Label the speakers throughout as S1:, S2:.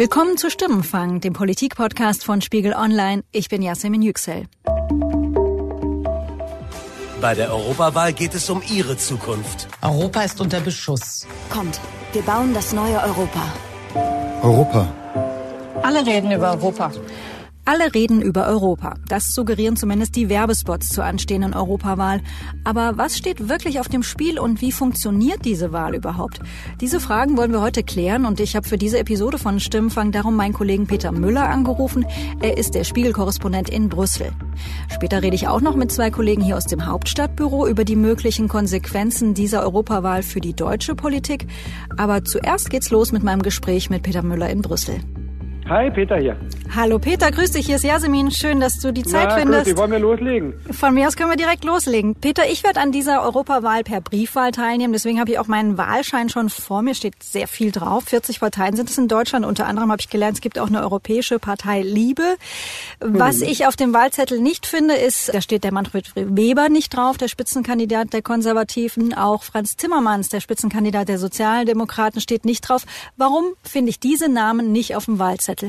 S1: Willkommen zu Stimmenfang, dem Politikpodcast von Spiegel Online. Ich bin Yasemin Yüksel.
S2: Bei der Europawahl geht es um Ihre Zukunft.
S3: Europa ist unter Beschuss.
S4: Kommt, wir bauen das neue Europa.
S5: Europa.
S6: Alle reden über Europa.
S1: Alle reden über Europa. Das suggerieren zumindest die Werbespots zur anstehenden Europawahl. Aber was steht wirklich auf dem Spiel und wie funktioniert diese Wahl überhaupt? Diese Fragen wollen wir heute klären und ich habe für diese Episode von Stimmenfang darum meinen Kollegen Peter Müller angerufen. Er ist der Spiegelkorrespondent in Brüssel. Später rede ich auch noch mit zwei Kollegen hier aus dem Hauptstadtbüro über die möglichen Konsequenzen dieser Europawahl für die deutsche Politik. Aber zuerst geht's los mit meinem Gespräch mit Peter Müller in Brüssel.
S7: Hi, Peter hier.
S1: Hallo Peter, grüß dich. Hier ist Jasmin. Schön, dass du die Zeit
S7: Na,
S1: findest.
S7: Grüß, wollen wir loslegen?
S1: Von mir aus können wir direkt loslegen. Peter, ich werde an dieser Europawahl per Briefwahl teilnehmen. Deswegen habe ich auch meinen Wahlschein schon vor mir. Steht sehr viel drauf. 40 Parteien sind es in Deutschland. Unter anderem habe ich gelernt, es gibt auch eine europäische Partei Liebe. Was
S7: Hm.
S1: ich auf dem Wahlzettel nicht finde, ist, da steht der Manfred Weber nicht drauf, der Spitzenkandidat der Konservativen. Auch Franz Timmermans, der Spitzenkandidat der Sozialdemokraten, steht nicht drauf. Warum finde ich diese Namen nicht auf dem Wahlzettel?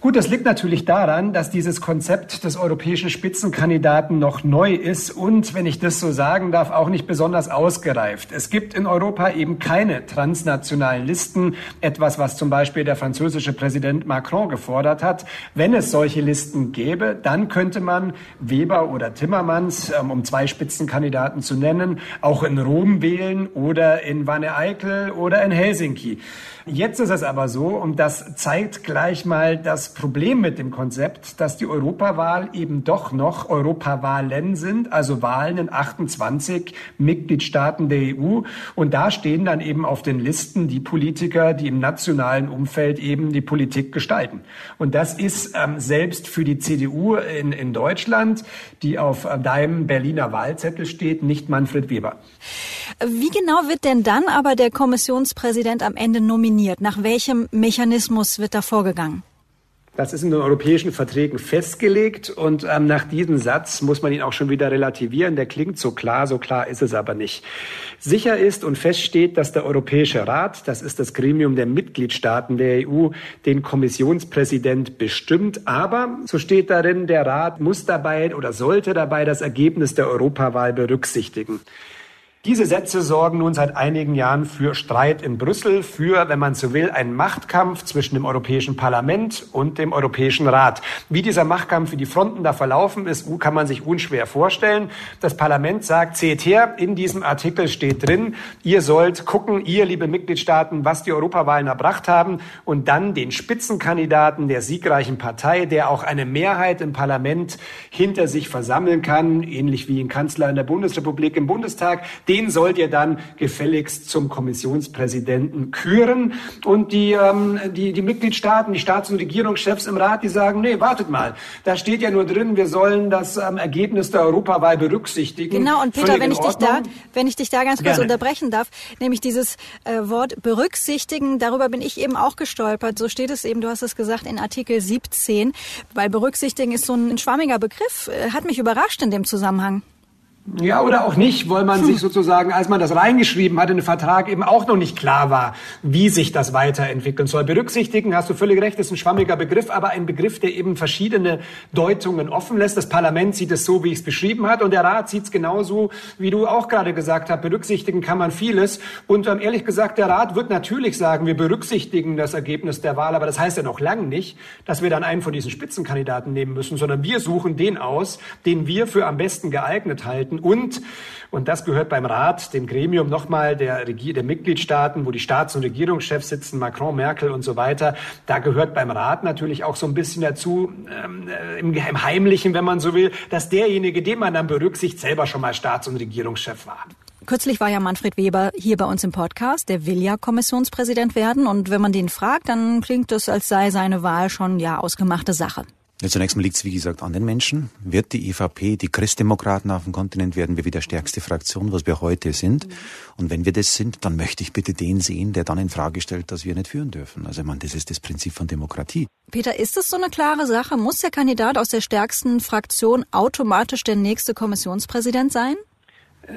S7: Gut, das liegt natürlich daran, dass dieses Konzept des europäischen Spitzenkandidaten noch neu ist und, wenn ich das so sagen darf, auch nicht besonders ausgereift. Es gibt in Europa eben keine transnationalen Listen, etwas, was zum Beispiel der französische Präsident Macron gefordert hat. Wenn es solche Listen gäbe, dann könnte man Weber oder Timmermans, ähm, um zwei Spitzenkandidaten zu nennen, auch in Rom wählen oder in Wanne-Eickel oder in Helsinki. Jetzt ist es aber so, und das zeigt gleich mal das Problem mit dem Konzept, dass die Europawahl eben doch noch Europawahlen sind, also Wahlen in 28 Mitgliedstaaten der EU. Und da stehen dann eben auf den Listen die Politiker, die im nationalen Umfeld eben die Politik gestalten. Und das ist ähm, selbst für die CDU in, in Deutschland, die auf deinem Berliner Wahlzettel steht, nicht Manfred Weber.
S1: Wie genau wird denn dann aber der Kommissionspräsident am Ende nominiert? Nach welchem Mechanismus wird da vorgegangen?
S7: Das ist in den europäischen Verträgen festgelegt und ähm, nach diesem Satz muss man ihn auch schon wieder relativieren. Der klingt so klar, so klar ist es aber nicht. Sicher ist und feststeht, dass der Europäische Rat, das ist das Gremium der Mitgliedstaaten der EU, den Kommissionspräsident bestimmt. Aber, so steht darin, der Rat muss dabei oder sollte dabei das Ergebnis der Europawahl berücksichtigen. Diese Sätze sorgen nun seit einigen Jahren für Streit in Brüssel, für, wenn man so will, einen Machtkampf zwischen dem Europäischen Parlament und dem Europäischen Rat. Wie dieser Machtkampf, wie die Fronten da verlaufen ist, kann man sich unschwer vorstellen. Das Parlament sagt, seht her, in diesem Artikel steht drin, ihr sollt gucken, ihr, liebe Mitgliedstaaten, was die Europawahlen erbracht haben und dann den Spitzenkandidaten der siegreichen Partei, der auch eine Mehrheit im Parlament hinter sich versammeln kann, ähnlich wie ein Kanzler in der Bundesrepublik im Bundestag, den sollt ihr dann gefälligst zum Kommissionspräsidenten küren. Und die, ähm, die, die Mitgliedstaaten, die Staats- und Regierungschefs im Rat, die sagen, nee, wartet mal, da steht ja nur drin, wir sollen das ähm, Ergebnis der Europawahl berücksichtigen.
S1: Genau, und Peter,
S7: Völlig
S1: wenn ich dich da, wenn ich dich da ganz kurz
S7: Gerne.
S1: unterbrechen darf, nämlich dieses äh, Wort berücksichtigen, darüber bin ich eben auch gestolpert. So steht es eben, du hast es gesagt, in Artikel 17, weil berücksichtigen ist so ein schwammiger Begriff, äh, hat mich überrascht in dem Zusammenhang.
S7: Ja, oder auch nicht, weil man sich sozusagen, als man das reingeschrieben hat in den Vertrag, eben auch noch nicht klar war, wie sich das weiterentwickeln soll. Berücksichtigen, hast du völlig recht, ist ein schwammiger Begriff, aber ein Begriff, der eben verschiedene Deutungen offen lässt. Das Parlament sieht es so, wie ich es beschrieben hat, und der Rat sieht es genauso, wie du auch gerade gesagt hast. Berücksichtigen kann man vieles. Und ähm, ehrlich gesagt, der Rat wird natürlich sagen, wir berücksichtigen das Ergebnis der Wahl, aber das heißt ja noch lange nicht, dass wir dann einen von diesen Spitzenkandidaten nehmen müssen, sondern wir suchen den aus, den wir für am besten geeignet halten. Und, und das gehört beim Rat, dem Gremium nochmal der, der Mitgliedstaaten, wo die Staats- und Regierungschefs sitzen, Macron, Merkel und so weiter, da gehört beim Rat natürlich auch so ein bisschen dazu, ähm, äh, im Heimlichen, wenn man so will, dass derjenige, den man dann berücksichtigt, selber schon mal Staats- und Regierungschef war.
S1: Kürzlich war ja Manfred Weber hier bei uns im Podcast. Der will ja Kommissionspräsident werden. Und wenn man den fragt, dann klingt es, als sei seine Wahl schon ja ausgemachte Sache.
S5: Zunächst mal liegt es, wie gesagt, an den Menschen. Wird die EVP, die Christdemokraten auf dem Kontinent, werden wir wieder stärkste Fraktion, was wir heute sind. Und wenn wir das sind, dann möchte ich bitte den sehen, der dann in Frage stellt, dass wir nicht führen dürfen. Also meine, das ist das Prinzip von Demokratie.
S1: Peter, ist es so eine klare Sache? Muss der Kandidat aus der stärksten Fraktion automatisch der nächste Kommissionspräsident sein?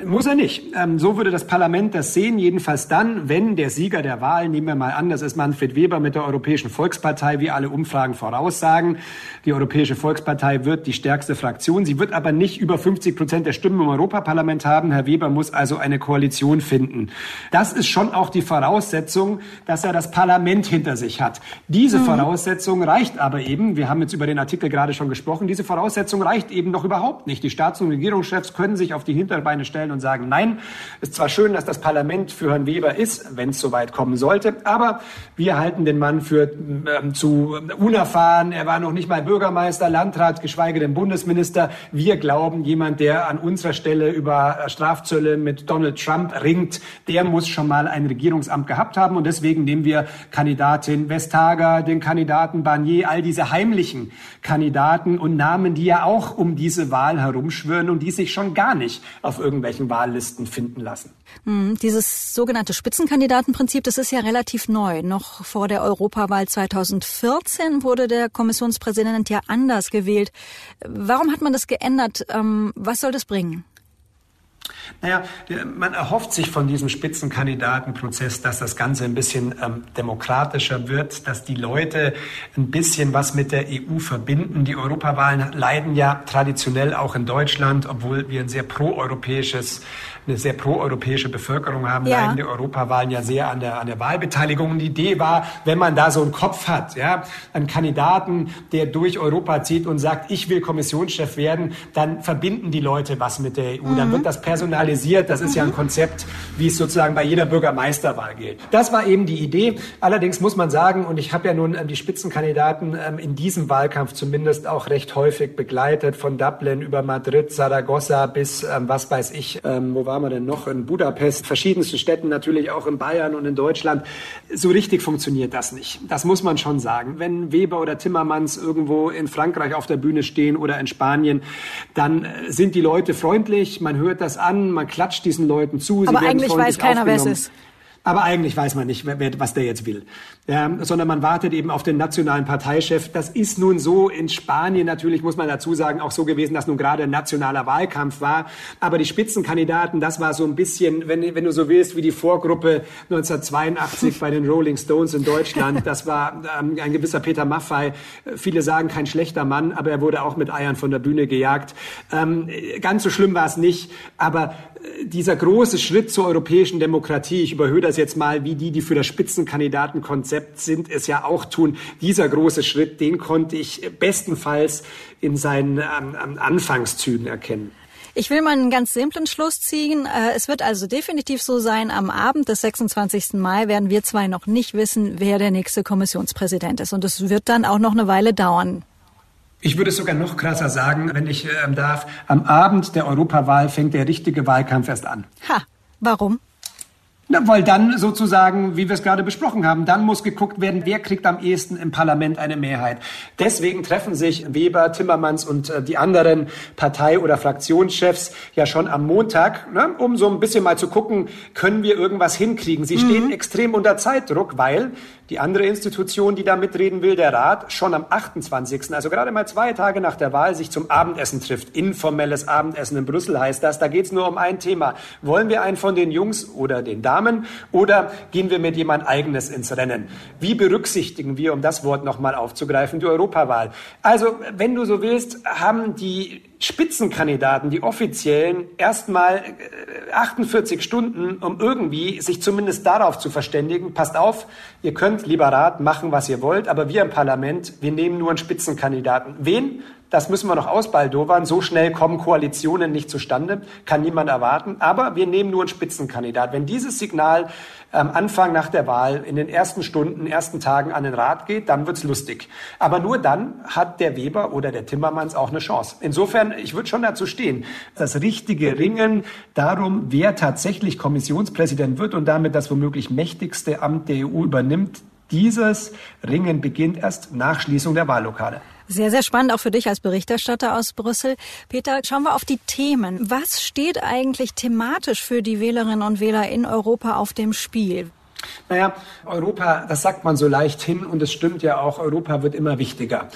S7: Muss er nicht. Ähm, so würde das Parlament das sehen, jedenfalls dann, wenn der Sieger der Wahl, nehmen wir mal an, das ist Manfred Weber mit der Europäischen Volkspartei, wie alle Umfragen voraussagen. Die Europäische Volkspartei wird die stärkste Fraktion. Sie wird aber nicht über 50 Prozent der Stimmen im Europaparlament haben. Herr Weber muss also eine Koalition finden. Das ist schon auch die Voraussetzung, dass er das Parlament hinter sich hat. Diese mhm. Voraussetzung reicht aber eben, wir haben jetzt über den Artikel gerade schon gesprochen, diese Voraussetzung reicht eben noch überhaupt nicht. Die Staats- und Regierungschefs können sich auf die Hinterbeine stellen stellen und sagen, nein, ist zwar schön, dass das Parlament für Herrn Weber ist, wenn es soweit kommen sollte, aber wir halten den Mann für äh, zu unerfahren. Er war noch nicht mal Bürgermeister, Landrat, geschweige denn Bundesminister. Wir glauben, jemand, der an unserer Stelle über Strafzölle mit Donald Trump ringt, der muss schon mal ein Regierungsamt gehabt haben. Und deswegen nehmen wir Kandidatin Vestager, den Kandidaten Barnier, all diese heimlichen Kandidaten und Namen, die ja auch um diese Wahl herumschwören und die sich schon gar nicht auf irgendwelche irgendwelchen Wahllisten finden lassen.
S1: Hm, dieses sogenannte Spitzenkandidatenprinzip, das ist ja relativ neu. Noch vor der Europawahl 2014 wurde der Kommissionspräsident ja anders gewählt. Warum hat man das geändert? Ähm, was soll das bringen?
S7: Naja, man erhofft sich von diesem Spitzenkandidatenprozess, dass das Ganze ein bisschen ähm, demokratischer wird, dass die Leute ein bisschen was mit der EU verbinden. Die Europawahlen leiden ja traditionell auch in Deutschland, obwohl wir ein sehr proeuropäisches eine sehr proeuropäische Bevölkerung haben, ja. leiden die Europawahlen ja sehr an der, an der Wahlbeteiligung. Und die Idee war, wenn man da so einen Kopf hat, ja, einen Kandidaten, der durch Europa zieht und sagt, ich will Kommissionschef werden, dann verbinden die Leute was mit der EU. Mhm. Dann wird das personalisiert. Das ist mhm. ja ein mhm. Konzept, wie es sozusagen bei jeder Bürgermeisterwahl gilt. Das war eben die Idee. Allerdings muss man sagen, und ich habe ja nun ähm, die Spitzenkandidaten ähm, in diesem Wahlkampf zumindest auch recht häufig begleitet, von Dublin über Madrid, Saragossa bis, ähm, was weiß ich, wo war waren wir denn noch? In Budapest, verschiedensten Städten, natürlich auch in Bayern und in Deutschland. So richtig funktioniert das nicht. Das muss man schon sagen. Wenn Weber oder Timmermans irgendwo in Frankreich auf der Bühne stehen oder in Spanien, dann äh, sind die Leute freundlich, man hört das an, man klatscht diesen Leuten zu.
S1: Aber eigentlich weiß keiner, wer es ist.
S7: Aber eigentlich weiß man nicht, was der jetzt will. Ja, sondern man wartet eben auf den nationalen Parteichef. Das ist nun so in Spanien natürlich, muss man dazu sagen, auch so gewesen, dass nun gerade ein nationaler Wahlkampf war. Aber die Spitzenkandidaten, das war so ein bisschen, wenn, wenn du so willst, wie die Vorgruppe 1982 bei den Rolling Stones in Deutschland. Das war ähm, ein gewisser Peter Maffei. Viele sagen, kein schlechter Mann, aber er wurde auch mit Eiern von der Bühne gejagt. Ähm, ganz so schlimm war es nicht. Aber äh, dieser große Schritt zur europäischen Demokratie, ich überhöhe das jetzt mal, wie die, die für das Spitzenkandidatenkonzept sind, es ja auch tun. Dieser große Schritt, den konnte ich bestenfalls in seinen ähm, Anfangszügen erkennen.
S1: Ich will mal einen ganz simplen Schluss ziehen. Äh, es wird also definitiv so sein, am Abend des 26. Mai werden wir zwei noch nicht wissen, wer der nächste Kommissionspräsident ist. Und es wird dann auch noch eine Weile dauern.
S7: Ich würde es sogar noch krasser sagen, wenn ich ähm, darf. Am Abend der Europawahl fängt der richtige Wahlkampf erst an.
S1: Ha, warum?
S7: Na, weil dann sozusagen, wie wir es gerade besprochen haben, dann muss geguckt werden, wer kriegt am ehesten im Parlament eine Mehrheit. Deswegen treffen sich Weber, Timmermans und äh, die anderen Partei- oder Fraktionschefs ja schon am Montag, ne, um so ein bisschen mal zu gucken, können wir irgendwas hinkriegen. Sie mhm. stehen extrem unter Zeitdruck, weil die andere Institution, die da mitreden will, der Rat, schon am 28., also gerade mal zwei Tage nach der Wahl, sich zum Abendessen trifft. Informelles Abendessen in Brüssel heißt das. Da geht es nur um ein Thema. Wollen wir einen von den Jungs oder den Damen oder gehen wir mit jemand eigenes ins Rennen? Wie berücksichtigen wir, um das Wort nochmal aufzugreifen, die Europawahl? Also, wenn du so willst, haben die Spitzenkandidaten, die offiziellen, erstmal 48 äh, Stunden, um irgendwie sich zumindest darauf zu verständigen, passt auf, ihr könnt, lieber Rat, machen, was ihr wollt, aber wir im Parlament, wir nehmen nur einen Spitzenkandidaten. Wen? Das müssen wir noch ausbaldowern. So schnell kommen Koalitionen nicht zustande, kann niemand erwarten. Aber wir nehmen nur einen Spitzenkandidat. Wenn dieses Signal am Anfang nach der Wahl in den ersten Stunden, ersten Tagen an den Rat geht, dann wird's lustig. Aber nur dann hat der Weber oder der Timmermans auch eine Chance. Insofern, ich würde schon dazu stehen, das richtige Ringen darum, wer tatsächlich Kommissionspräsident wird und damit das womöglich mächtigste Amt der EU übernimmt, dieses Ringen beginnt erst nach Schließung der Wahllokale.
S1: Sehr, sehr spannend, auch für dich als Berichterstatter aus Brüssel. Peter, schauen wir auf die Themen. Was steht eigentlich thematisch für die Wählerinnen und Wähler in Europa auf dem Spiel?
S7: Naja, Europa, das sagt man so leicht hin und es stimmt ja auch, Europa wird immer wichtiger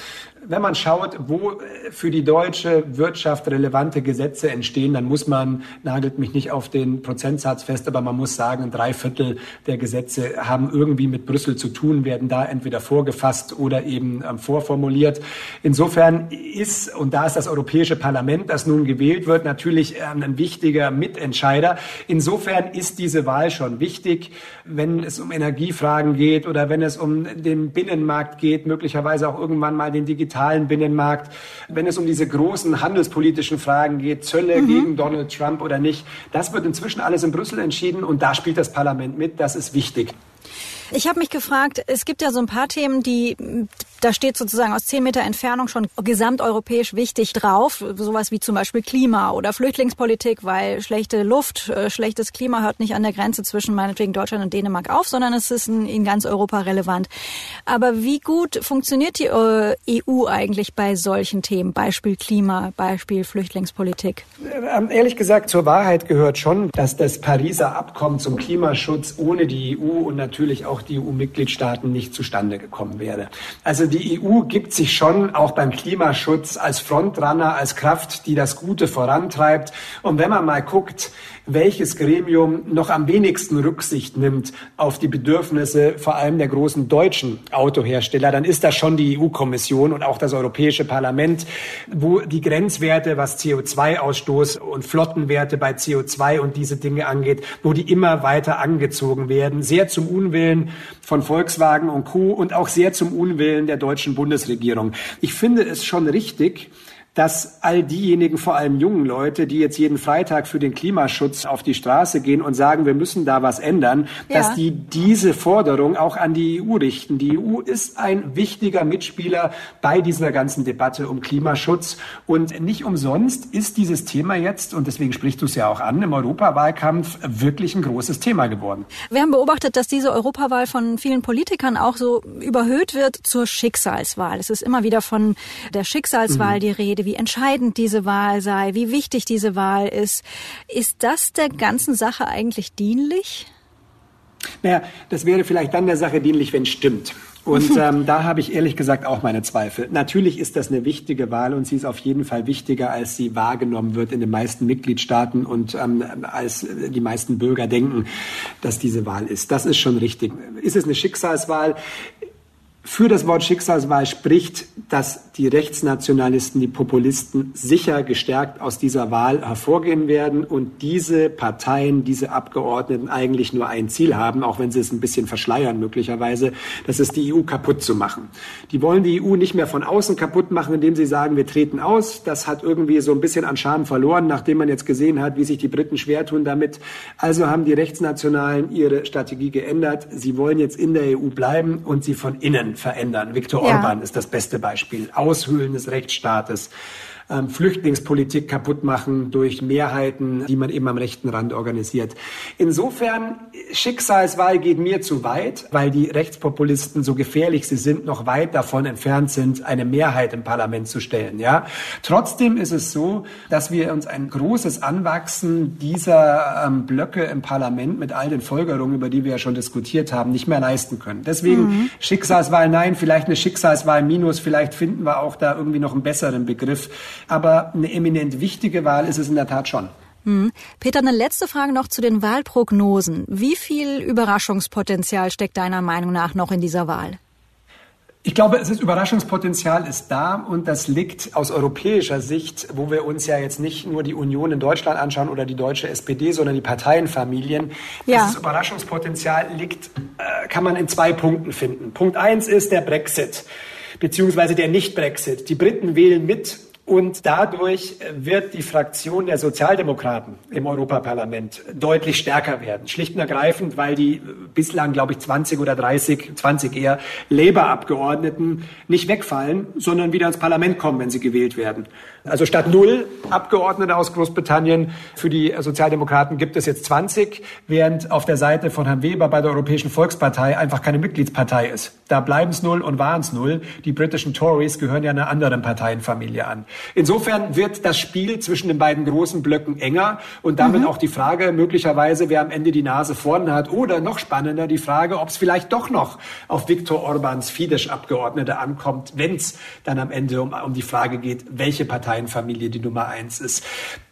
S7: wenn man schaut, wo äh, für die deutsche Wirtschaft relevante Gesetze entstehen, dann muss man, nagelt mich nicht auf den Prozentsatz fest, aber man muss sagen, drei Viertel der Gesetze haben irgendwie mit Brüssel zu tun, werden da entweder vorgefasst oder eben ähm, vorformuliert. Insofern ist, und da ist das Europäische Parlament, das nun gewählt wird, natürlich ähm, ein wichtiger Mitentscheider. Insofern ist diese Wahl schon wichtig, wenn es um Energiefragen geht oder wenn es um den Binnenmarkt geht, möglicherweise auch irgendwann mal den digitalen digitalen Binnenmarkt, wenn es um diese großen handelspolitischen Fragen geht, Zölle mhm. gegen Donald Trump oder nicht, das wird inzwischen alles in Brüssel entschieden und da spielt das Parlament mit. Das ist wichtig.
S1: Ich habe mich gefragt, es gibt ja so ein paar Themen, die, da steht sozusagen aus zehn Meter Entfernung schon gesamteuropäisch wichtig drauf. Sowas wie zum Beispiel Klima oder Flüchtlingspolitik, weil schlechte Luft, äh, schlechtes Klima hört nicht an der Grenze zwischen meinetwegen Deutschland und Dänemark auf, sondern es ist in, ganz Europa relevant. Aber wie gut funktioniert die äh, EU eigentlich bei solchen Themen? Beispiel Klima, Beispiel Flüchtlingspolitik.
S7: Ähm, ehrlich gesagt, zur Wahrheit gehört schon, dass das Pariser Abkommen zum Klimaschutz ohne die EU und natürlich auch auch die EU-Mitgliedstaaten nicht zustande gekommen wäre. Also die EU gibt sich schon auch beim Klimaschutz als Frontrunner, als Kraft, die das Gute vorantreibt. Und wenn man mal guckt, welches Gremium noch am wenigsten Rücksicht nimmt auf die Bedürfnisse vor allem der großen deutschen Autohersteller, dann ist das schon die EU-Kommission und auch das Europäische Parlament, wo die Grenzwerte, was CO2-Ausstoß und Flottenwerte bei CO2 und diese Dinge angeht, wo die immer weiter angezogen werden, sehr zum Unwillen von Volkswagen und Co. und auch sehr zum Unwillen der deutschen Bundesregierung. Ich finde es schon richtig, dass all diejenigen, vor allem jungen Leute, die jetzt jeden Freitag für den Klimaschutz auf die Straße gehen und sagen, wir müssen da was ändern, ja. dass die diese Forderung auch an die EU richten. Die EU ist ein wichtiger Mitspieler bei dieser ganzen Debatte um Klimaschutz und nicht umsonst ist dieses Thema jetzt, und deswegen sprichst du es ja auch an, im Europawahlkampf wirklich ein großes Thema geworden.
S1: Wir haben beobachtet, dass diese Europawahl von vielen Politikern auch so überhöht wird zur Schicksalswahl. Es ist immer wieder von der Schicksalswahl mhm. die Rede wie entscheidend diese Wahl sei, wie wichtig diese Wahl ist. Ist das der ganzen Sache eigentlich dienlich?
S7: Naja, das wäre vielleicht dann der Sache dienlich, wenn es stimmt. Und ähm, da habe ich ehrlich gesagt auch meine Zweifel. Natürlich ist das eine wichtige Wahl und sie ist auf jeden Fall wichtiger, als sie wahrgenommen wird in den meisten Mitgliedstaaten und ähm, als die meisten Bürger denken, dass diese Wahl ist. Das ist schon richtig. Ist es eine Schicksalswahl? Für das Wort Schicksalswahl spricht, dass die Rechtsnationalisten, die Populisten sicher gestärkt aus dieser Wahl hervorgehen werden und diese Parteien, diese Abgeordneten eigentlich nur ein Ziel haben, auch wenn sie es ein bisschen verschleiern möglicherweise, das ist die EU kaputt zu machen. Die wollen die EU nicht mehr von außen kaputt machen, indem sie sagen, wir treten aus. Das hat irgendwie so ein bisschen an Charme verloren, nachdem man jetzt gesehen hat, wie sich die Briten schwer tun damit. Also haben die Rechtsnationalen ihre Strategie geändert. Sie wollen jetzt in der EU bleiben und sie von innen verändern. Viktor ja. Orban ist das beste Beispiel. Aushöhlen des Rechtsstaates ähm, Flüchtlingspolitik kaputt machen durch Mehrheiten, die man eben am rechten Rand organisiert. Insofern, Schicksalswahl geht mir zu weit, weil die Rechtspopulisten, so gefährlich sie sind, noch weit davon entfernt sind, eine Mehrheit im Parlament zu stellen. Ja? Trotzdem ist es so, dass wir uns ein großes Anwachsen dieser ähm, Blöcke im Parlament mit all den Folgerungen, über die wir ja schon diskutiert haben, nicht mehr leisten können. Deswegen mhm. Schicksalswahl nein, vielleicht eine Schicksalswahl minus, vielleicht finden wir auch da irgendwie noch einen besseren Begriff. Aber eine eminent wichtige Wahl ist es in der Tat schon.
S1: Hm. Peter, eine letzte Frage noch zu den Wahlprognosen. Wie viel Überraschungspotenzial steckt deiner Meinung nach noch in dieser Wahl?
S7: Ich glaube, es ist Überraschungspotenzial ist da und das liegt aus europäischer Sicht, wo wir uns ja jetzt nicht nur die Union in Deutschland anschauen oder die deutsche SPD, sondern die Parteienfamilien. Ja. Dieses Überraschungspotenzial liegt, äh, kann man in zwei Punkten finden. Punkt eins ist der Brexit beziehungsweise der Nicht-Brexit. Die Briten wählen mit und dadurch wird die Fraktion der Sozialdemokraten im Europaparlament deutlich stärker werden. Schlicht und ergreifend, weil die bislang, glaube ich, 20 oder 30, 20 eher Labour-Abgeordneten nicht wegfallen, sondern wieder ins Parlament kommen, wenn sie gewählt werden. Also statt null Abgeordnete aus Großbritannien für die Sozialdemokraten gibt es jetzt 20, während auf der Seite von Herrn Weber bei der Europäischen Volkspartei einfach keine Mitgliedspartei ist. Da bleiben es null und waren es null. Die britischen Tories gehören ja einer anderen Parteienfamilie an. Insofern wird das Spiel zwischen den beiden großen Blöcken enger und damit mhm. auch die Frage möglicherweise, wer am Ende die Nase vorne hat oder noch spannender die Frage, ob es vielleicht doch noch auf Viktor Orbans Fidesz-Abgeordnete ankommt, wenn es dann am Ende um, um die Frage geht, welche Parteienfamilie die Nummer eins ist.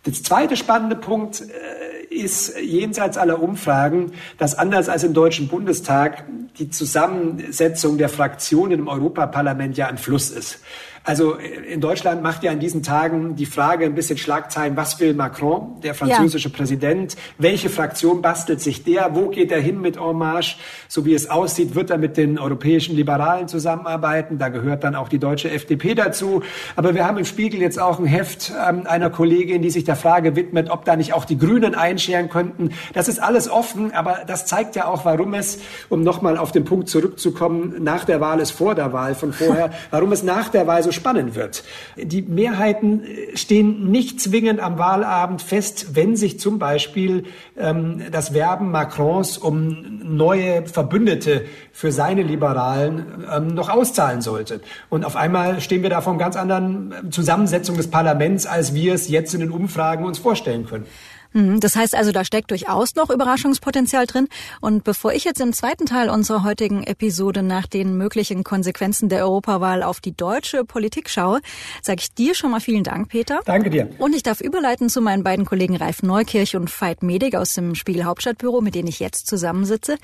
S7: Der zweite spannende Punkt äh, ist jenseits aller Umfragen, dass anders als im Deutschen Bundestag die Zusammensetzung der Fraktionen im Europaparlament ja ein Fluss ist. Also in Deutschland macht ja in diesen Tagen die Frage ein bisschen Schlagzeilen, was will Macron, der französische ja. Präsident? Welche Fraktion bastelt sich der? Wo geht er hin mit En Marche? So wie es aussieht, wird er mit den europäischen Liberalen zusammenarbeiten. Da gehört dann auch die deutsche FDP dazu. Aber wir haben im Spiegel jetzt auch ein Heft ähm, einer Kollegin, die sich der Frage widmet, ob da nicht auch die Grünen einscheren könnten. Das ist alles offen, aber das zeigt ja auch, warum es, um nochmal auf den Punkt zurückzukommen, nach der Wahl ist vor der Wahl von vorher, warum es nach der Wahl so spannend wird. Die Mehrheiten äh, stehen nicht zwingend am Wahlabend fest, wenn sich zum Beispiel ähm, das Werben Macrons um neue Verbündete für seine Liberalen ähm, noch auszahlen sollte. Und auf einmal stehen wir da vor einer ganz anderen Zusammensetzung des Parlaments, als wir es jetzt in den Umfragen uns vorstellen können.
S1: Mhm, das heißt also, da steckt durchaus noch Überraschungspotenzial drin. Und bevor ich jetzt im zweiten Teil unserer heutigen Episode nach den möglichen Konsequenzen der Europawahl auf die deutsche Politik schaue, sage ich dir schon mal vielen Dank, Peter.
S7: Danke dir.
S1: Und ich darf überleiten zu meinen beiden Kollegen Ralf Neukirch und Veit Medig aus dem Spiegel Hauptstadtbüro, mit denen ich jetzt zusammensitze.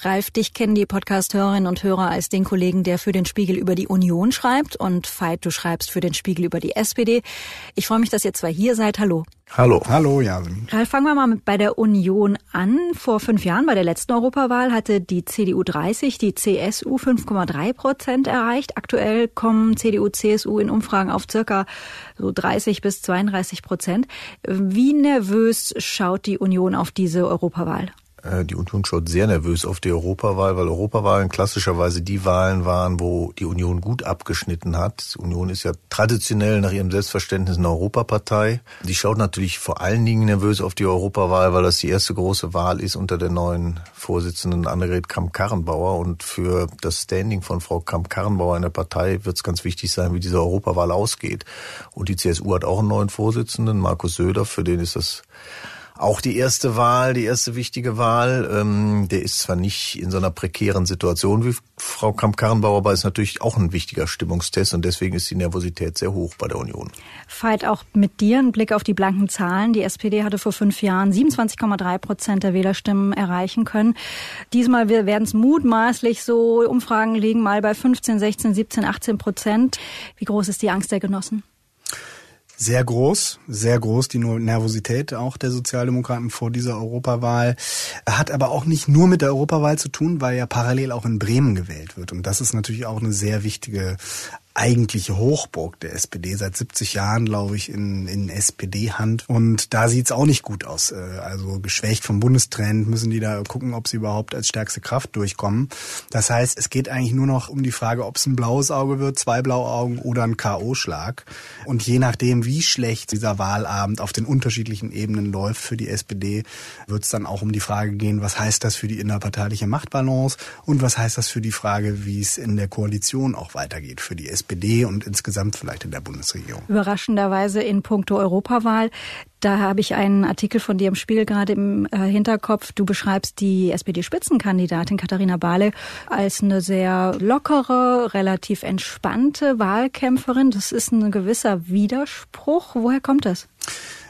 S1: Ralf, dich kennen die Podcast-Hörerinnen und Hörer als den Kollegen, der für den Spiegel über die Union schreibt. Und Veit, du schreibst für den Spiegel über die SPD. Ich freue mich, dass ihr zwei hier seid. Hallo.
S8: Hallo.
S9: Hallo, Jasmin.
S1: Ralf, fangen wir mal mit bei der Union an. Vor fünf Jahren, bei der letzten Europawahl, hatte die CDU 30, die CSU 5,3 Prozent erreicht. Aktuell kommen CDU, CSU in Umfragen auf circa so 30 bis 32 Prozent. Wie nervös schaut die Union auf diese Europawahl?
S8: Äh, die Union schaut sehr nervös auf die Europawahl, weil Europawahlen klassischerweise die Wahlen waren, wo die Union gut abgeschnitten hat. Die Union ist ja traditionell nach ihrem Selbstverständnis eine Europapartei. Die schaut natürlich vor allen Dingen nervös auf die Europawahl, weil das die erste große Wahl ist unter der neuen Vorsitzenden Annegret Kramp-Karrenbauer. Und für das Standing von Frau Kramp-Karrenbauer in der Partei wird es ganz wichtig sein, wie diese Europawahl ausgeht. Und die CSU hat auch einen neuen Vorsitzenden, Markus Söder, für den ist das auch die erste Wahl, die erste wichtige Wahl, ähm, der ist zwar nicht in so einer prekären Situation wie Frau Kramp-Karrenbauer, aber ist natürlich auch ein wichtiger Stimmungstest und deswegen ist die Nervosität sehr hoch bei der Union.
S1: Veit, auch mit dir ein Blick auf die blanken Zahlen. Die SPD hatte vor fünf Jahren 27,3 Prozent der Wählerstimmen erreichen können. Diesmal werden es mutmaßlich so, Umfragen liegen mal bei 15, 16, 17, 18 Prozent. Wie groß ist die Angst der Genossen?
S9: Sehr groß, sehr groß, die Nervosität auch der Sozialdemokraten vor dieser Europawahl. Hat aber auch nicht nur mit der Europawahl zu tun, weil ja parallel auch in Bremen gewählt wird. Und das ist natürlich auch eine sehr wichtige eigentliche Hochburg der SPD seit 70 Jahren, glaube ich, in, in SPD-Hand. Und da sieht's auch nicht gut aus. Äh, also geschwächt vom Bundestrend müssen die da gucken, ob sie überhaupt als stärkste Kraft durchkommen. Das heißt, es geht eigentlich nur noch um die Frage, ob es ein blaues Auge wird, zwei blaue Augen oder ein K.O.-Schlag. Und je nachdem, wie schlecht dieser Wahlabend auf den unterschiedlichen Ebenen läuft für die SPD, wird es dann auch um die Frage gehen, was heißt das für die innerparteiliche Machtbalance und was heißt das für die Frage, wie es in der Koalition auch weitergeht für die SPD. SPD und insgesamt vielleicht in der Bundesregierung.
S1: Überraschenderweise in puncto Europawahl. Da habe ich einen Artikel von dir im Spiel gerade im äh, Hinterkopf. Du beschreibst die SPD-Spitzenkandidatin Katharina Barley als eine sehr lockere, relativ entspannte Wahlkämpferin. Das ist ein gewisser Widerspruch. Woher kommt das?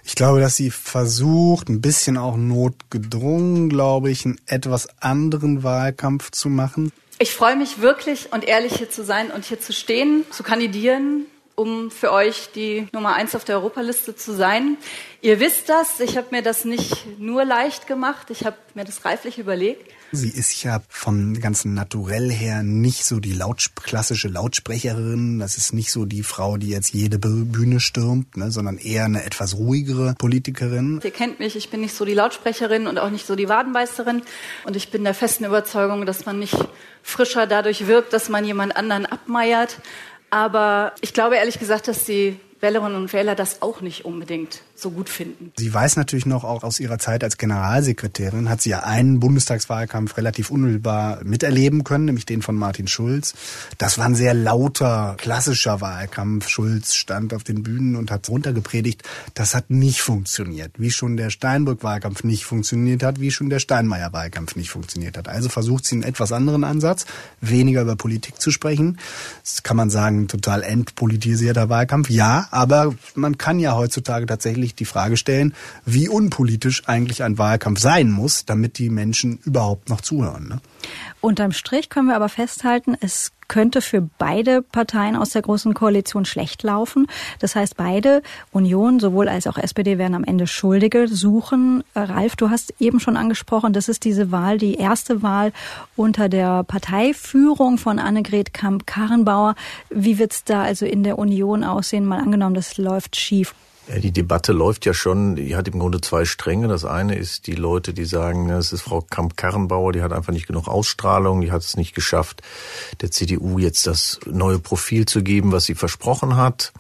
S9: Ich glaube, dass sie versucht, ein bisschen auch notgedrungen, glaube ich, einen etwas anderen Wahlkampf zu machen.
S6: Ich freue mich wirklich und ehrlich hier zu sein und hier zu stehen, zu kandidieren, um für euch die Nummer eins auf der Europaliste zu sein. Ihr wisst das, ich habe mir das nicht nur leicht gemacht, ich habe mir das reiflich überlegt.
S9: Sie ist ja vom ganzen Naturell her nicht so die Laut klassische Lautsprecherin. Das ist nicht so die Frau, die jetzt jede Bühne stürmt, ne, sondern eher eine etwas ruhigere Politikerin.
S6: Ihr kennt mich, ich bin nicht so die Lautsprecherin und auch nicht so die Wadenbeißerin. Und ich bin der festen Überzeugung, dass man nicht frischer dadurch wirkt, dass man jemand anderen abmeiert. Aber ich glaube ehrlich gesagt, dass die Wählerinnen und Wähler das auch nicht unbedingt so gut finden.
S9: Sie weiß natürlich noch auch aus ihrer Zeit als Generalsekretärin, hat sie ja einen Bundestagswahlkampf relativ unmittelbar miterleben können, nämlich den von Martin Schulz. Das war ein sehr lauter, klassischer Wahlkampf. Schulz stand auf den Bühnen und hat runtergepredigt. Das hat nicht funktioniert, wie schon der Steinbrück-Wahlkampf nicht funktioniert hat, wie schon der Steinmeier-Wahlkampf nicht funktioniert hat. Also versucht sie einen etwas anderen Ansatz, weniger über Politik zu sprechen. Das kann man sagen, total entpolitisierter Wahlkampf. Ja, aber man kann ja heutzutage tatsächlich die Frage stellen, wie unpolitisch eigentlich ein Wahlkampf sein muss, damit die Menschen überhaupt noch zuhören. Ne?
S1: Unterm Strich können wir aber festhalten, es könnte für beide Parteien aus der Großen Koalition schlecht laufen. Das heißt, beide Union, sowohl als auch SPD, werden am Ende Schuldige suchen. Äh, Ralf, du hast eben schon angesprochen, das ist diese Wahl, die erste Wahl unter der Parteiführung von Annegret Kamp-Karrenbauer. Wie wird es da also in der Union aussehen? Mal angenommen, das läuft schief.
S8: Die Debatte läuft ja schon, die hat im Grunde zwei Stränge. Das eine ist die Leute, die sagen, es ist Frau Kamp-Karrenbauer, die hat einfach nicht genug Ausstrahlung, die hat es nicht geschafft, der CDU jetzt das neue Profil zu geben, was sie versprochen hat.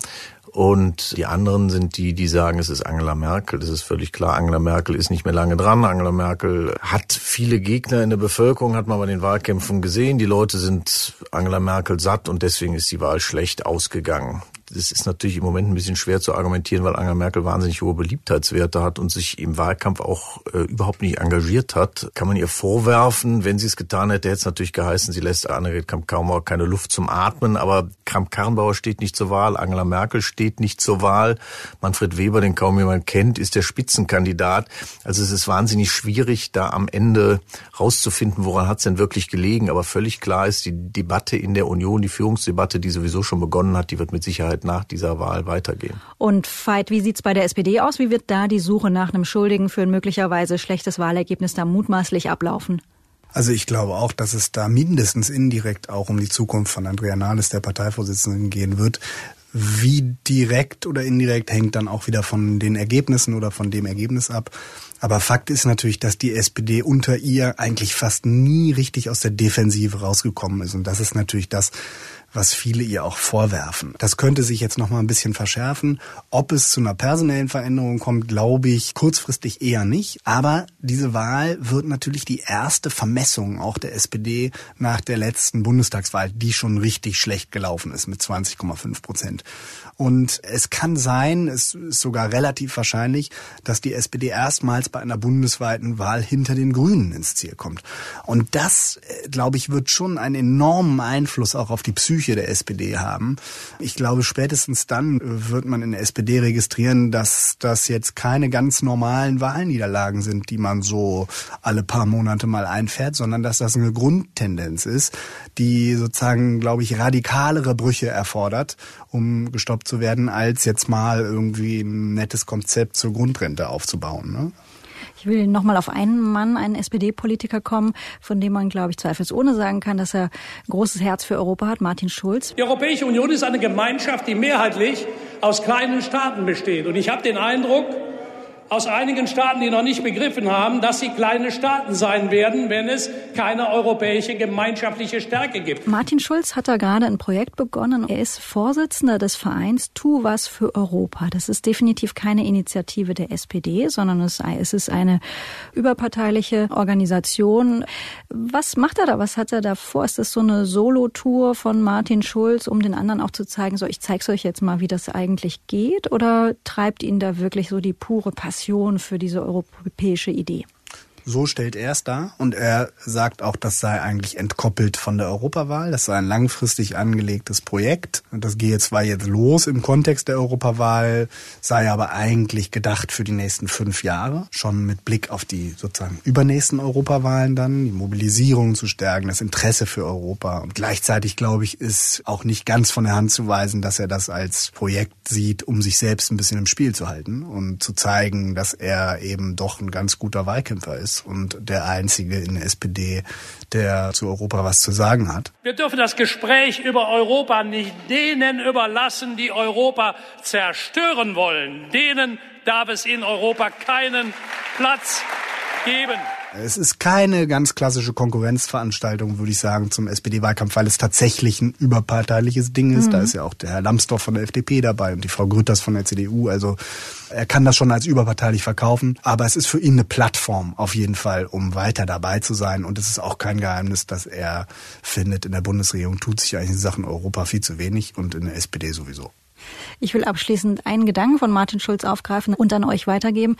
S8: Und die anderen sind die, die sagen, es ist Angela Merkel. Das ist völlig klar. Angela Merkel ist nicht mehr lange dran. Angela Merkel hat viele Gegner in der Bevölkerung, hat man bei den Wahlkämpfen gesehen. Die Leute sind Angela Merkel satt und deswegen ist die Wahl schlecht ausgegangen das ist natürlich im Moment ein bisschen schwer zu argumentieren, weil Angela Merkel wahnsinnig hohe Beliebtheitswerte hat und sich im Wahlkampf auch äh, überhaupt nicht engagiert hat. Kann man ihr vorwerfen, wenn sie es getan hätte, hätte es natürlich geheißen, sie lässt Annegret Kramp-Karrenbauer keine Luft zum Atmen, aber Kramp-Karrenbauer steht nicht zur Wahl, Angela Merkel steht nicht zur Wahl, Manfred Weber, den kaum jemand kennt, ist der Spitzenkandidat. Also es ist wahnsinnig schwierig, da am Ende rauszufinden, woran hat es denn wirklich gelegen. Aber völlig klar ist, die Debatte in der Union, die Führungsdebatte, die sowieso schon begonnen hat, die wird mit Sicherheit wird nach dieser Wahl weitergehen.
S1: Und Veit, wie sieht's bei der SPD aus? Wie wird da die Suche nach einem Schuldigen für ein möglicherweise schlechtes Wahlergebnis da mutmaßlich ablaufen?
S9: Also ich glaube auch, dass es da mindestens indirekt auch um die Zukunft von Andrea Nahles, der Parteivorsitzenden, gehen wird. Wie direkt oder indirekt hängt dann auch wieder von den Ergebnissen oder von dem Ergebnis ab. Aber Fakt ist natürlich, dass die SPD unter ihr eigentlich fast nie richtig aus der Defensive rausgekommen ist. Und das ist natürlich das, was viele ihr auch vorwerfen. Das könnte sich jetzt noch mal ein bisschen verschärfen. Ob es zu einer personellen Veränderung kommt, glaube ich kurzfristig eher nicht. Aber diese Wahl wird natürlich die erste Vermessung auch der SPD nach der letzten Bundestagswahl, die schon richtig schlecht gelaufen ist mit 20,5 Prozent. Und es kann sein, es ist sogar relativ wahrscheinlich, dass die SPD erstmals bei einer bundesweiten Wahl hinter den Grünen ins Ziel kommt. Und das, äh, glaube ich, wird schon einen enormen Einfluss auch auf die Psyche der SPD haben. Ich glaube, spätestens dann wird man in der SPD registrieren, dass das jetzt keine ganz normalen Wahlniederlagen sind, die man so alle paar Monate mal einfährt, sondern dass das eine Grundtendenz ist, die sozusagen, glaube ich, radikalere Brüche erfordert, um gestoppt zu werden, als jetzt mal irgendwie ein nettes Konzept zur Grundrente aufzubauen. Ne?
S1: Ich will nochmal auf einen Mann, einen SPD-Politiker kommen, von dem man, glaube ich, zweifelsohne sagen kann, dass er ein großes Herz für Europa hat, Martin Schulz.
S10: Die Europäische Union ist eine Gemeinschaft, die mehrheitlich aus kleinen Staaten besteht. Und ich habe den Eindruck, aus einigen Staaten, die noch nicht begriffen haben, dass sie kleine Staaten sein werden, wenn es keine europäische gemeinschaftliche Stärke gibt.
S1: Martin Schulz hat da gerade ein Projekt begonnen. Er ist Vorsitzender des Vereins Tu was für Europa. Das ist definitiv keine Initiative der SPD, sondern es ist eine überparteiliche Organisation. Was macht er da? Was hat er da vor? Ist das so eine Solo-Tour von Martin Schulz, um den anderen auch zu zeigen, so ich zeige es euch jetzt mal, wie das eigentlich geht? Oder treibt ihn da wirklich so die pure Passion? Passion für diese europäische Idee.
S9: So stellt er es dar und er sagt auch, das sei eigentlich entkoppelt von der Europawahl. Das sei ein langfristig angelegtes Projekt. Und das gehe zwar jetzt los im Kontext der Europawahl, sei aber eigentlich gedacht für die nächsten fünf Jahre. Schon mit Blick auf die sozusagen übernächsten Europawahlen dann, die Mobilisierung zu stärken, das Interesse für Europa. Und gleichzeitig, glaube ich, ist auch nicht ganz von der Hand zu weisen, dass er das als Projekt sieht, um sich selbst ein bisschen im Spiel zu halten und zu zeigen, dass er eben doch ein ganz guter Wahlkämpfer ist und der einzige in der SPD, der zu Europa was zu sagen hat.
S10: Wir dürfen das Gespräch über Europa nicht denen überlassen, die Europa zerstören wollen. Denen darf es in Europa keinen Platz geben.
S9: Es ist keine ganz klassische Konkurrenzveranstaltung, würde ich sagen, zum SPD-Wahlkampf, weil es tatsächlich ein überparteiliches Ding ist. Mhm. Da ist ja auch der Herr Lambsdorff von der FDP dabei und die Frau Grütters von der CDU. Also er kann das schon als überparteilich verkaufen, aber es ist für ihn eine Plattform auf jeden Fall, um weiter dabei zu sein. Und es ist auch kein Geheimnis, dass er findet, in der Bundesregierung tut sich eigentlich in Sachen Europa viel zu wenig und in der SPD sowieso.
S1: Ich will abschließend einen Gedanken von Martin Schulz aufgreifen und an euch weitergeben.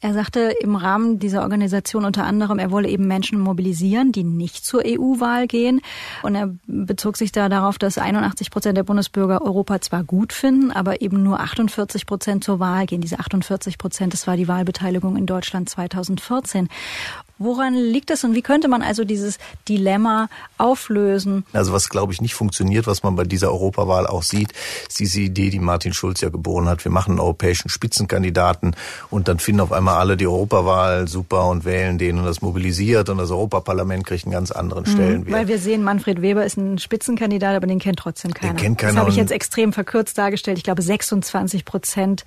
S1: Er sagte im Rahmen dieser Organisation unter anderem, er wolle eben Menschen mobilisieren, die nicht zur EU-Wahl gehen. Und er bezog sich da darauf, dass 81 Prozent der Bundesbürger Europa zwar gut finden, aber eben nur 48 Prozent zur Wahl gehen. Diese 48 Prozent, das war die Wahlbeteiligung in Deutschland 2014. Woran liegt das und wie könnte man also dieses Dilemma auflösen?
S8: Also was, glaube ich, nicht funktioniert, was man bei dieser Europawahl auch sieht, ist diese Idee, die Martin Schulz ja geboren hat. Wir machen einen europäischen Spitzenkandidaten und dann finden auf einmal alle die Europawahl super und wählen den und das mobilisiert und das Europaparlament kriegt einen ganz anderen mhm, Stellenwert.
S1: Weil wir sehen, Manfred Weber ist ein Spitzenkandidat, aber den kennt trotzdem keiner.
S8: Den kennt keiner.
S1: Das habe ich jetzt extrem verkürzt dargestellt. Ich glaube 26 Prozent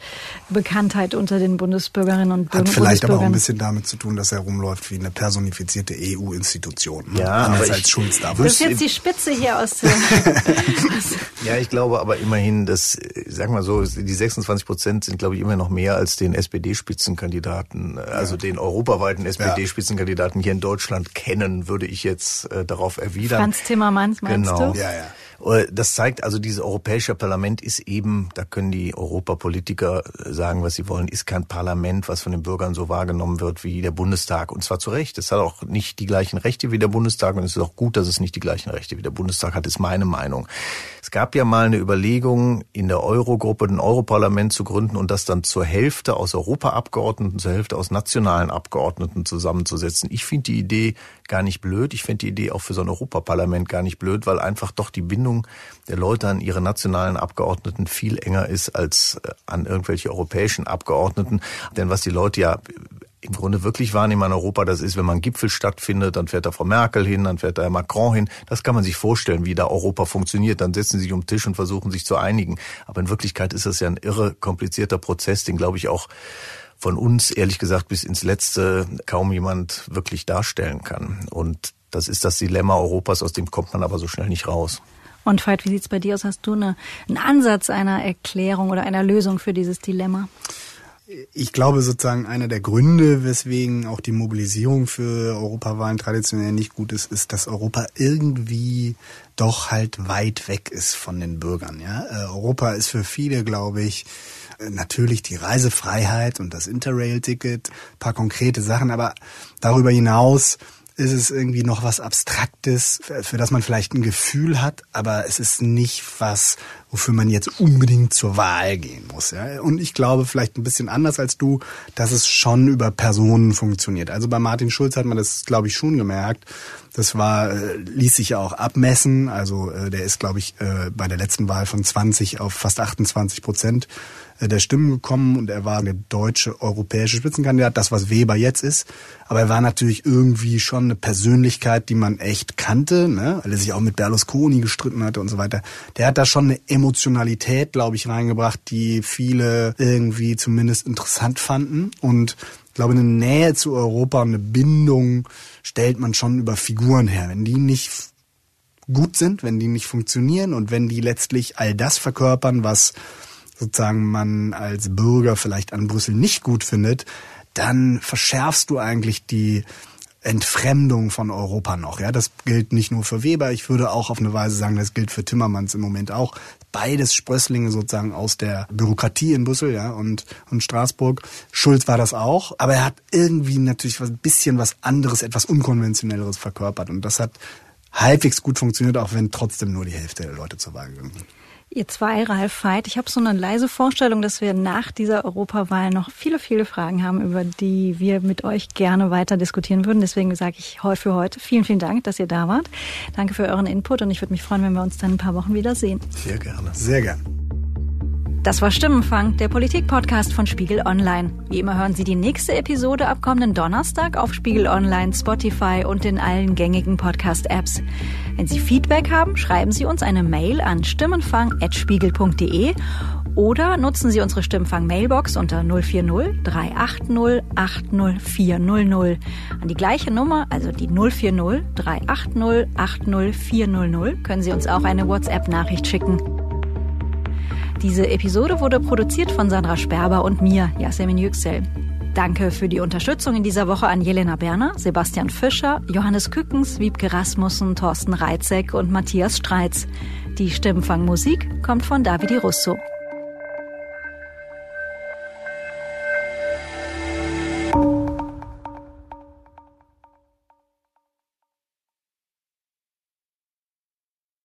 S1: Bekanntheit unter den Bundesbürgerinnen und Bürgern.
S9: Hat vielleicht aber auch ein bisschen damit zu tun, dass er rumläuft wie eine personifizierte EU-Institution.
S8: Ne? Ja,
S9: Anders
S8: aber
S9: als ich, Schulz da.
S1: Das ist jetzt die Spitze hier aus.
S8: ja, ich glaube aber immerhin, dass, sag mal so, die 26 Prozent sind, glaube ich, immer noch mehr als den SPD-Spitzenkandidaten, also ja. den europaweiten SPD-Spitzenkandidaten hier in Deutschland kennen, würde ich jetzt äh, darauf erwidern.
S1: Franz Timmermans meinst
S8: genau.
S1: du?
S8: Ja, ja. Äh, das zeigt also, dieses Europäische Parlament ist eben, da können die Europapolitiker äh, sagen, was sie wollen, ist kein Parlament, was von den Bürgern so wahrgenommen wird wie der Bundestag. Und zwar zu Recht. Es hat auch nicht die gleichen Rechte wie der Bundestag und es ist auch gut, dass es nicht die gleichen Rechte wie der Bundestag hat, ist meine Meinung. Es gab ja mal eine Überlegung, in der Eurogruppe ein Europarlament zu gründen und das dann zur Hälfte aus Europaabgeordneten, zur Hälfte aus nationalen Abgeordneten zusammenzusetzen. Ich finde die Idee gar nicht blöd. Ich finde die Idee auch für so ein Europaparlament gar nicht blöd, weil einfach doch die Bindung der Leute an ihre nationalen Abgeordneten viel enger ist als äh, an irgendwelche europäischen Abgeordneten. Denn was die Leute ja im Grunde wirklich wahrnehmen an Europa, das ist, wenn man Gipfel stattfindet, dann fährt da Frau Merkel hin, dann fährt da Herr Macron hin. Das kann man sich vorstellen, wie da Europa funktioniert. Dann setzen sie sich um den Tisch und versuchen sich zu einigen. Aber in Wirklichkeit ist das ja ein irre komplizierter Prozess, den glaube ich auch von uns, ehrlich gesagt, bis ins Letzte kaum jemand wirklich darstellen kann. Und das ist das Dilemma Europas, aus dem kommt man aber so schnell nicht raus.
S1: Und Veit, wie sieht's bei dir aus? Hast du eine, einen Ansatz einer Erklärung oder einer Lösung für dieses Dilemma?
S9: Ich glaube sozusagen einer der Gründe, weswegen auch die Mobilisierung für Europawahlen traditionell nicht gut ist, ist, dass Europa irgendwie doch halt weit weg ist von den Bürgern. Ja? Äh, Europa ist für viele, glaube ich, natürlich die Reisefreiheit und das Interrail-Ticket, paar konkrete Sachen, aber darüber hinaus ist es irgendwie noch was Abstraktes, für das man vielleicht ein Gefühl hat, aber es ist nicht was, wofür man jetzt unbedingt zur Wahl gehen muss. Ja? Und ich glaube vielleicht ein bisschen anders als du, dass es schon über Personen funktioniert. Also bei Martin Schulz hat man das, glaube ich, schon gemerkt. Das war, äh, ließ sich ja auch abmessen. Also äh, der ist, glaube ich, äh, bei der letzten Wahl von 20 auf fast 28 Prozent der Stimmen gekommen und er war eine deutsche europäische Spitzenkandidat, das was Weber jetzt ist. Aber er war natürlich irgendwie schon eine Persönlichkeit, die man echt kannte, ne? weil er sich auch mit Berlusconi gestritten hatte und so weiter. Der hat da schon eine Emotionalität, glaube ich, reingebracht, die viele irgendwie zumindest interessant fanden und ich glaube, eine Nähe zu Europa, eine Bindung stellt man schon über Figuren her. Wenn die nicht gut sind, wenn die nicht funktionieren und wenn die letztlich all das verkörpern, was sozusagen man als Bürger vielleicht an Brüssel nicht gut findet, dann verschärfst du eigentlich die Entfremdung von Europa noch. Ja, das gilt nicht nur für Weber. Ich würde auch auf eine Weise sagen, das gilt für Timmermans im Moment auch. Beides Sprösslinge sozusagen aus der Bürokratie in Brüssel, ja, und, und Straßburg. Schulz war das auch. Aber er hat irgendwie natürlich ein bisschen was anderes, etwas unkonventionelleres verkörpert. Und das hat halbwegs gut funktioniert, auch wenn trotzdem nur die Hälfte der Leute zur Wahl gegangen sind.
S1: Ihr zwei, Ralf Veit, ich habe so eine leise Vorstellung, dass wir nach dieser Europawahl noch viele, viele Fragen haben, über die wir mit euch gerne weiter diskutieren würden. Deswegen sage ich für heute vielen, vielen Dank, dass ihr da wart. Danke für euren Input und ich würde mich freuen, wenn wir uns dann ein paar Wochen wieder sehen.
S8: Sehr gerne.
S9: Sehr gerne.
S1: Das war Stimmenfang, der Politik-Podcast von Spiegel Online. Wie immer hören Sie die nächste Episode ab kommenden Donnerstag auf Spiegel Online, Spotify und in allen gängigen Podcast-Apps. Wenn Sie Feedback haben, schreiben Sie uns eine Mail an stimmenfang.spiegel.de Oder nutzen Sie unsere Stimmfang-Mailbox unter 040 380 80400. An die gleiche Nummer, also die 040 380 80400, können Sie uns auch eine WhatsApp-Nachricht schicken. Diese Episode wurde produziert von Sandra Sperber und mir, Yasemin Yüksel. Danke für die Unterstützung in dieser Woche an Jelena Berner, Sebastian Fischer, Johannes Kückens, Wiebke Rasmussen, Thorsten Reitzek und Matthias Streitz. Die Stimmfangmusik kommt von Davide Russo.